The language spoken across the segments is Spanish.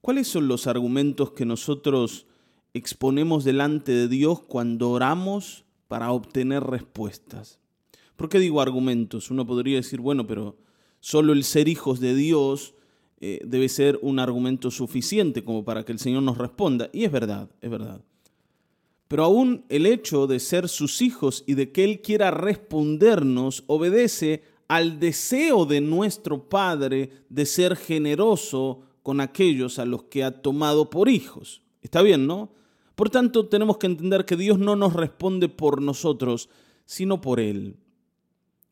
¿Cuáles son los argumentos que nosotros exponemos delante de Dios cuando oramos para obtener respuestas? ¿Por qué digo argumentos? Uno podría decir, bueno, pero solo el ser hijos de Dios eh, debe ser un argumento suficiente como para que el Señor nos responda. Y es verdad, es verdad. Pero aún el hecho de ser sus hijos y de que Él quiera respondernos obedece al deseo de nuestro Padre de ser generoso con aquellos a los que ha tomado por hijos. Está bien, ¿no? Por tanto, tenemos que entender que Dios no nos responde por nosotros, sino por Él.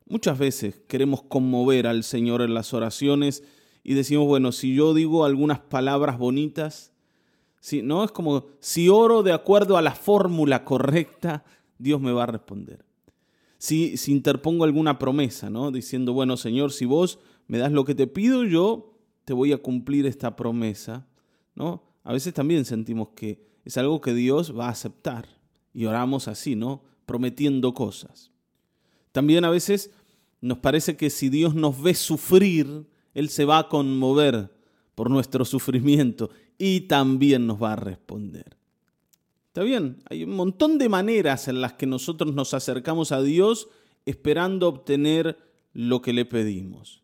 Muchas veces queremos conmover al Señor en las oraciones y decimos, bueno, si yo digo algunas palabras bonitas, si, ¿no? Es como, si oro de acuerdo a la fórmula correcta, Dios me va a responder. Si, si interpongo alguna promesa, ¿no? Diciendo, bueno, Señor, si vos me das lo que te pido, yo te voy a cumplir esta promesa, ¿no? A veces también sentimos que es algo que Dios va a aceptar y oramos así, ¿no? Prometiendo cosas. También a veces nos parece que si Dios nos ve sufrir, Él se va a conmover por nuestro sufrimiento y también nos va a responder. ¿Está bien? Hay un montón de maneras en las que nosotros nos acercamos a Dios esperando obtener lo que le pedimos.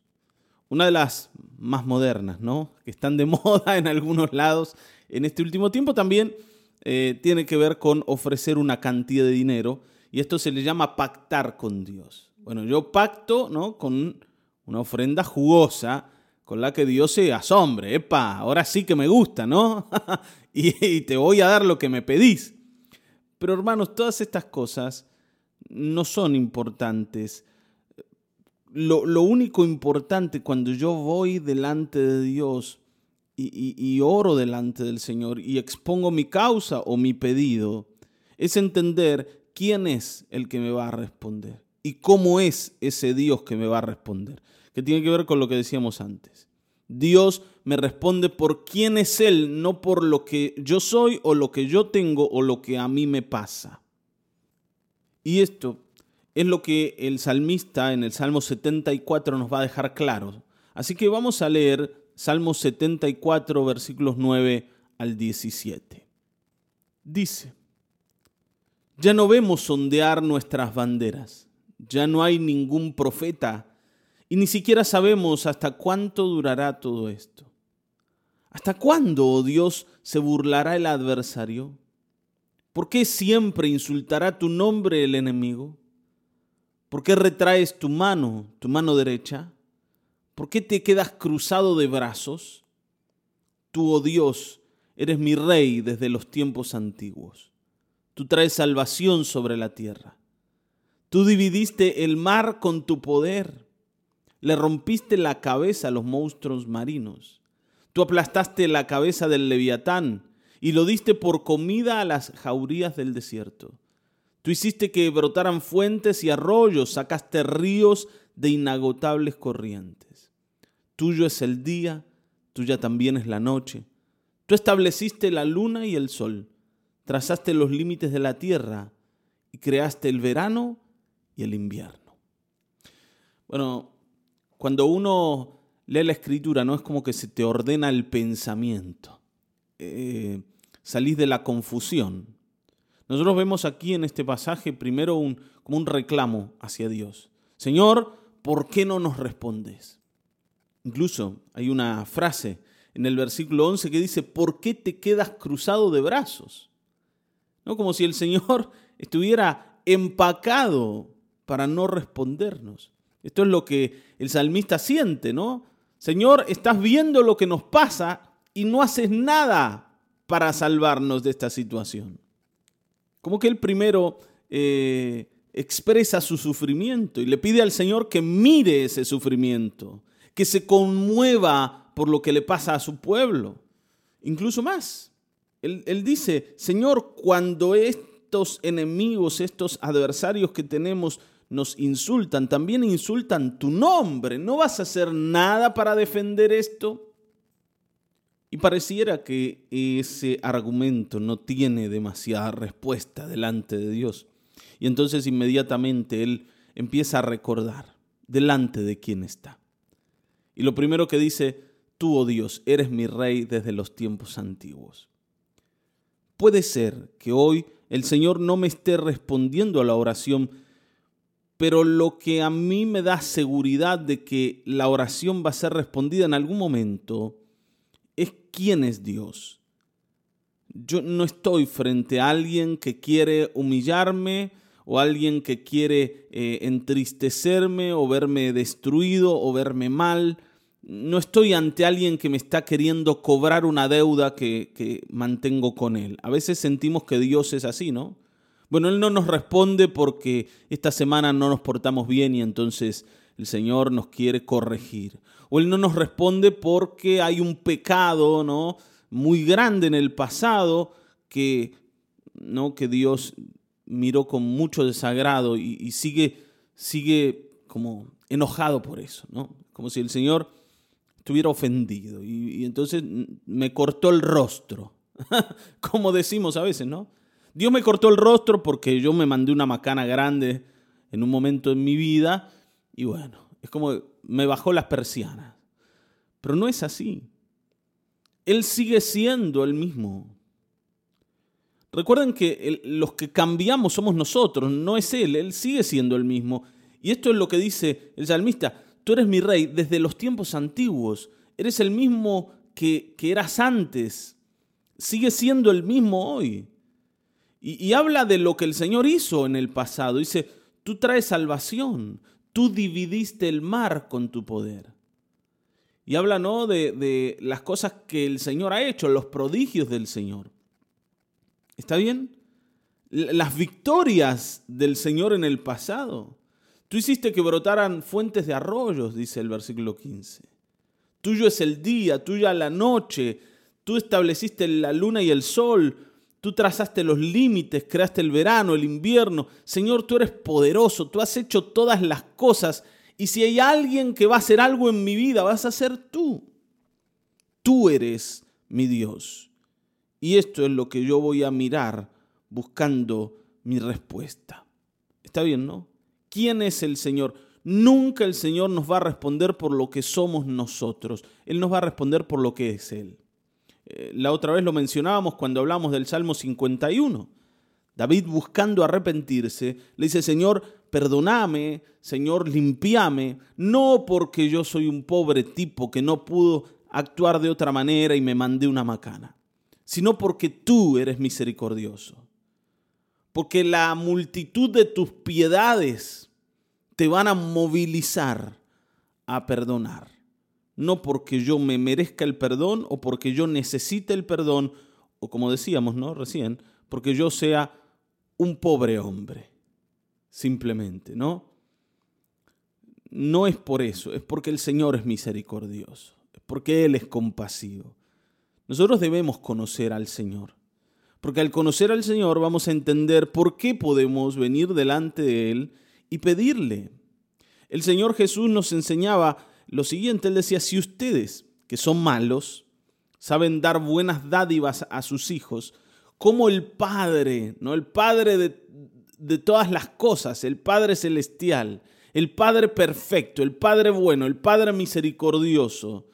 Una de las más modernas, ¿no? Que están de moda en algunos lados en este último tiempo también eh, tiene que ver con ofrecer una cantidad de dinero y esto se le llama pactar con Dios. Bueno, yo pacto, ¿no? Con una ofrenda jugosa con la que Dios se asombre. Epa, ahora sí que me gusta, ¿no? y te voy a dar lo que me pedís. Pero hermanos, todas estas cosas no son importantes lo, único importante cuando yo voy delante de Dios y, y, oro delante del Señor y expongo mi causa o mi pedido, es entender quién es el que me va a responder y cómo es ese Dios que me va a responder, que tiene que ver con lo que decíamos antes. Dios me responde por quién es Él, no por lo que yo soy o lo que yo tengo o lo que a mí me pasa. Y esto es lo que el salmista en el Salmo 74 nos va a dejar claro. Así que vamos a leer Salmo 74, versículos 9 al 17. Dice, ya no vemos sondear nuestras banderas, ya no hay ningún profeta y ni siquiera sabemos hasta cuánto durará todo esto. ¿Hasta cuándo, oh Dios, se burlará el adversario? ¿Por qué siempre insultará tu nombre el enemigo? ¿Por qué retraes tu mano, tu mano derecha? ¿Por qué te quedas cruzado de brazos? Tú, oh Dios, eres mi rey desde los tiempos antiguos. Tú traes salvación sobre la tierra. Tú dividiste el mar con tu poder. Le rompiste la cabeza a los monstruos marinos. Tú aplastaste la cabeza del leviatán y lo diste por comida a las jaurías del desierto. Tú hiciste que brotaran fuentes y arroyos, sacaste ríos de inagotables corrientes. Tuyo es el día, tuya también es la noche. Tú estableciste la luna y el sol, trazaste los límites de la tierra y creaste el verano y el invierno. Bueno, cuando uno lee la escritura, no es como que se te ordena el pensamiento. Eh, salís de la confusión. Nosotros vemos aquí en este pasaje primero un, como un reclamo hacia Dios. Señor, ¿por qué no nos respondes? Incluso hay una frase en el versículo 11 que dice, ¿por qué te quedas cruzado de brazos? ¿No? Como si el Señor estuviera empacado para no respondernos. Esto es lo que el salmista siente, ¿no? Señor, estás viendo lo que nos pasa y no haces nada para salvarnos de esta situación. Como que él primero eh, expresa su sufrimiento y le pide al Señor que mire ese sufrimiento, que se conmueva por lo que le pasa a su pueblo. Incluso más. Él dice, Señor, cuando estos enemigos, estos adversarios que tenemos, nos insultan, también insultan tu nombre. ¿No vas a hacer nada para defender esto? Y pareciera que ese argumento no tiene demasiada respuesta delante de Dios. Y entonces inmediatamente él empieza a recordar delante de quién está. Y lo primero que dice, tú, oh Dios, eres mi rey desde los tiempos antiguos. Puede ser que hoy el Señor no me esté respondiendo a la oración, pero lo que a mí me da seguridad de que la oración va a ser respondida en algún momento es quién es Dios. Yo no estoy frente a alguien que quiere humillarme o alguien que quiere eh, entristecerme o verme destruido o verme mal. No estoy ante alguien que me está queriendo cobrar una deuda que, que mantengo con él. A veces sentimos que Dios es así, ¿no? Bueno, Él no nos responde porque esta semana no nos portamos bien y entonces el Señor nos quiere corregir. O Él no nos responde porque hay un pecado, ¿no? Muy grande en el pasado que, ¿no? que Dios miró con mucho desagrado y, sigue, sigue como enojado por eso, ¿no? Como si el Señor estuviera ofendido y, y entonces me cortó el rostro, como decimos a veces, ¿no? Dios me cortó el rostro porque yo me mandé una macana grande en un momento en mi vida y bueno, es como me bajó las persianas. Pero no es así. Él sigue siendo el mismo. Recuerden que los que cambiamos somos nosotros, no es Él, Él sigue siendo el mismo. Y esto es lo que dice el salmista, tú eres mi rey desde los tiempos antiguos, eres el mismo que, que eras antes, sigue siendo el mismo hoy. Y, habla de lo que el Señor hizo en el pasado. Dice, tú traes salvación, tú dividiste el mar con tu poder. Y habla ¿no? de, de las cosas que el Señor ha hecho, los prodigios del Señor. ¿Está bien? Las victorias del Señor en el pasado. Tú hiciste que brotaran fuentes de arroyos, dice el versículo 15. Tuyo es el día, tuya la noche. Tú estableciste la luna y el sol Tú trazaste los límites, creaste el verano, el invierno. Señor, tú eres poderoso, tú has hecho todas las cosas. Y si hay alguien que va a hacer algo en mi vida, vas a ser tú. Tú eres mi Dios. Y esto es lo que yo voy a mirar buscando mi respuesta. Está bien, ¿no? ¿Quién es el Señor? Nunca el Señor nos va a responder por lo que somos nosotros. Él nos va a responder por lo que es Él. Eh, la otra vez lo mencionábamos cuando hablamos del Salmo 51. David buscando arrepentirse, le dice, Señor, perdóname, Señor, limpiame, no porque yo soy un pobre tipo que no pudo actuar de otra manera y me mandé una macana, sino porque tú eres misericordioso. Porque la multitud de tus piedades te van a movilizar a perdonar no porque yo me merezca el perdón o porque yo necesite el perdón, o como decíamos, ¿no? Recién, porque yo sea un pobre hombre, simplemente, ¿no? No es por eso, es porque el Señor es misericordioso, es porque Él es compasivo. Nosotros debemos conocer al Señor, porque al conocer al Señor vamos a entender por qué podemos venir delante de Él y pedirle. El Señor Jesús nos enseñaba lo siguiente, él decía, si ustedes, que son malos, saben dar buenas dádivas a sus hijos, como el Padre, ¿no? El Padre de, de todas las cosas, el Padre celestial, el Padre perfecto, el Padre bueno, el Padre misericordioso,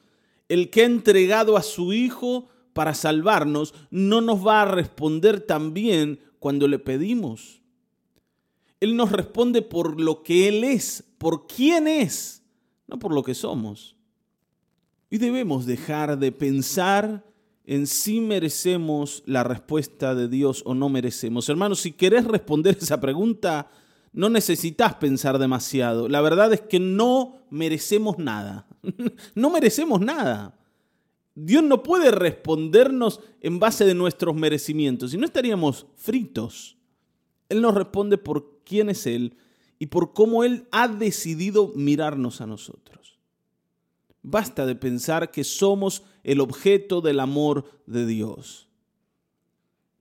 el que ha entregado a su Hijo para salvarnos, no nos va a responder también cuando le pedimos. Él nos responde por lo que Él es, por quién es no por lo que somos. Y debemos dejar de pensar en si merecemos la respuesta de Dios o no merecemos. Hermanos, si querés responder esa pregunta, no necesitas pensar demasiado. La verdad es que no merecemos nada. no merecemos nada. Dios no puede respondernos en base de nuestros merecimientos, si no estaríamos fritos. Él nos responde por quién es Él y por cómo Él ha decidido mirarnos a nosotros. Basta de pensar que somos el objeto del amor de Dios.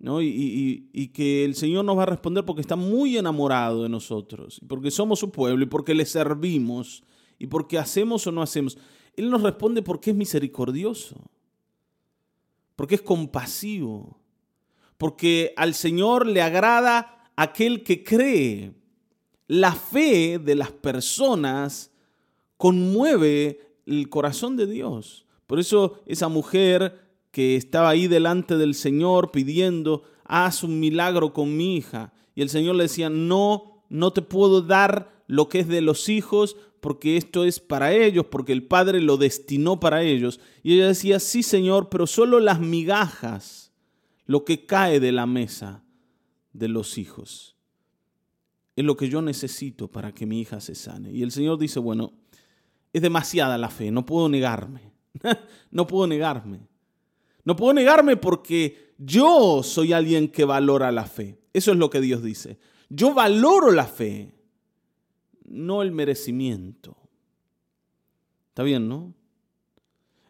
¿no? Y, y, que el Señor nos va a responder porque está muy enamorado de nosotros, porque somos su pueblo y porque le servimos y porque hacemos o no hacemos. Él nos responde porque es misericordioso, porque es compasivo, porque al Señor le agrada aquel que cree, la fe de las personas conmueve el corazón de Dios. Por eso esa mujer que estaba ahí delante del Señor pidiendo, haz un milagro con mi hija. Y el Señor le decía, no, no te puedo dar lo que es de los hijos porque esto es para ellos, porque el Padre lo destinó para ellos. Y ella decía, sí Señor, pero solo las migajas, lo que cae de la mesa de los hijos, es lo que yo necesito para que mi hija se sane. Y el Señor dice, bueno, es demasiada la fe, no puedo negarme, no puedo negarme. No puedo negarme porque yo soy alguien que valora la fe. Eso es lo que Dios dice. Yo valoro la fe no el merecimiento. ¿Está bien, no?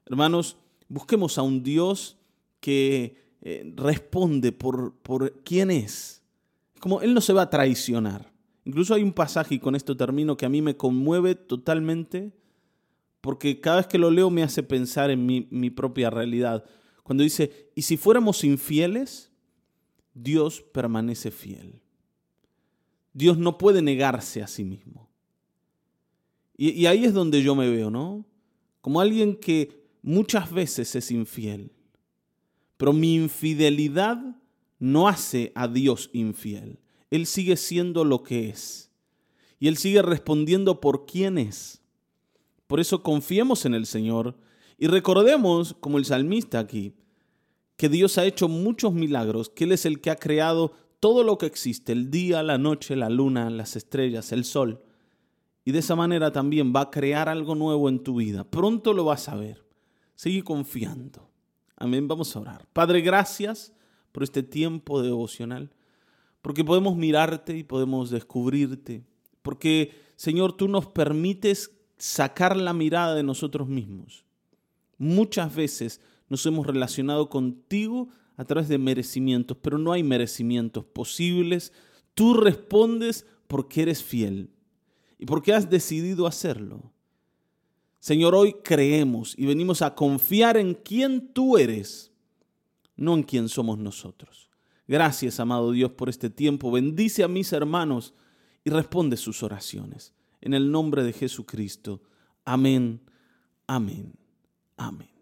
Hermanos, busquemos a un Dios que eh, responde por, por quién es. Como Él no se va a traicionar. Incluso hay un pasaje, y con esto termino, que a mí me conmueve totalmente, porque cada vez que lo leo me hace pensar en mi, mi propia realidad. Cuando dice, y si fuéramos infieles, Dios permanece fiel. Dios no puede negarse a sí mismo. Y, ahí es donde yo me veo, ¿no? Como alguien que muchas veces es infiel. Pero mi infidelidad no hace a Dios infiel. Él sigue siendo lo que es. Y Él sigue respondiendo por quién es. Por eso confiemos en el Señor y recordemos, como el salmista aquí, que Dios ha hecho muchos milagros, que Él es el que ha creado todo lo que existe, el día, la noche, la luna, las estrellas, el sol. Y de esa manera también va a crear algo nuevo en tu vida. Pronto lo vas a ver. Sigue confiando. Amén. Vamos a orar. Padre, gracias por este tiempo devocional. Porque podemos mirarte y podemos descubrirte. Porque, Señor, tú nos permites sacar la mirada de nosotros mismos. Muchas veces nos hemos relacionado contigo a través de merecimientos, pero no hay merecimientos posibles. Tú respondes porque eres fiel y por qué has decidido hacerlo. Señor, hoy creemos y venimos a confiar en quién tú eres, no en quién somos nosotros. Gracias, amado Dios, por este tiempo. Bendice a mis hermanos y responde sus oraciones. En el nombre de Jesucristo. Amén, amén, amén.